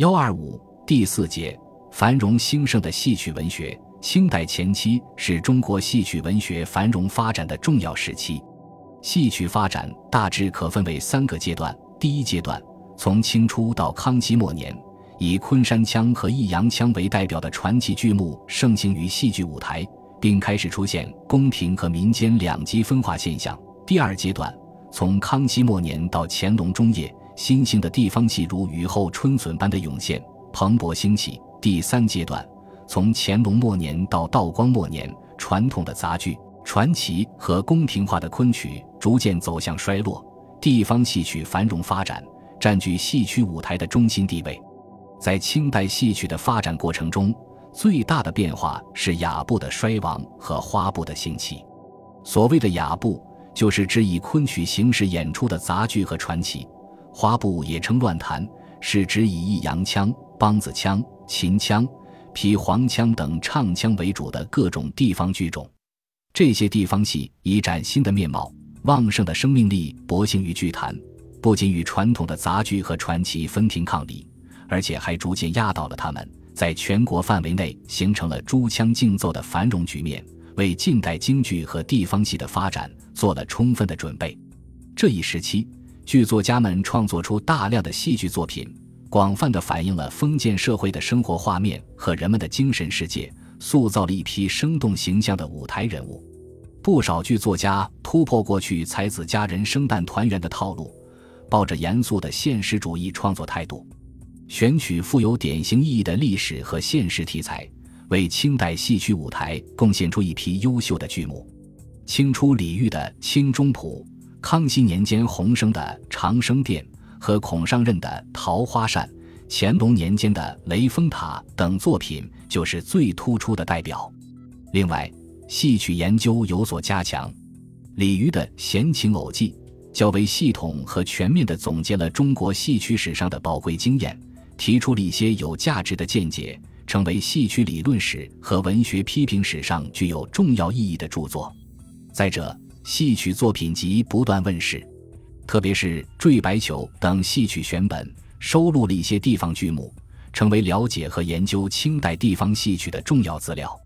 幺二五第四节繁荣兴盛的戏曲文学。清代前期是中国戏曲文学繁荣发展的重要时期。戏曲发展大致可分为三个阶段。第一阶段，从清初到康熙末年，以昆山腔和弋阳腔为代表的传奇剧目盛行于戏剧舞台，并开始出现宫廷和民间两极分化现象。第二阶段，从康熙末年到乾隆中叶，新兴的地方戏如雨后春笋般的涌现，蓬勃兴起。第三阶段，从乾隆末年到道光末年，传统的杂剧、传奇和宫廷化的昆曲逐渐走向衰落。地方戏曲繁荣发展，占据戏曲舞台的中心地位。在清代戏曲的发展过程中，最大的变化是雅部的衰亡和花部的兴起。所谓的雅部，就是指以昆曲形式演出的杂剧和传奇；花部也称乱弹，是指以弋阳腔、梆子腔、秦腔、皮黄腔等唱腔为主的各种地方剧种。这些地方戏以崭新的面貌。旺盛的生命力博兴于剧坛，不仅与传统的杂剧和传奇分庭抗礼，而且还逐渐压倒了他们，在全国范围内形成了诸腔竞奏的繁荣局面，为近代京剧和地方戏的发展做了充分的准备。这一时期，剧作家们创作出大量的戏剧作品，广泛地反映了封建社会的生活画面和人们的精神世界，塑造了一批生动形象的舞台人物。不少剧作家突破过去才子佳人生旦团圆的套路，抱着严肃的现实主义创作态度，选取富有典型意义的历史和现实题材，为清代戏曲舞台贡献出一批优秀的剧目。清初李煜的《清中谱》，康熙年间洪升的《长生殿》和孔尚任的《桃花扇》，乾隆年间的《雷峰塔》等作品就是最突出的代表。另外，戏曲研究有所加强，李渔的《闲情偶记》较为系统和全面地总结了中国戏曲史上的宝贵经验，提出了一些有价值的见解，成为戏曲理论史和文学批评史上具有重要意义的著作。再者，戏曲作品集不断问世，特别是《坠白球》等戏曲选本，收录了一些地方剧目，成为了解和研究清代地方戏曲的重要资料。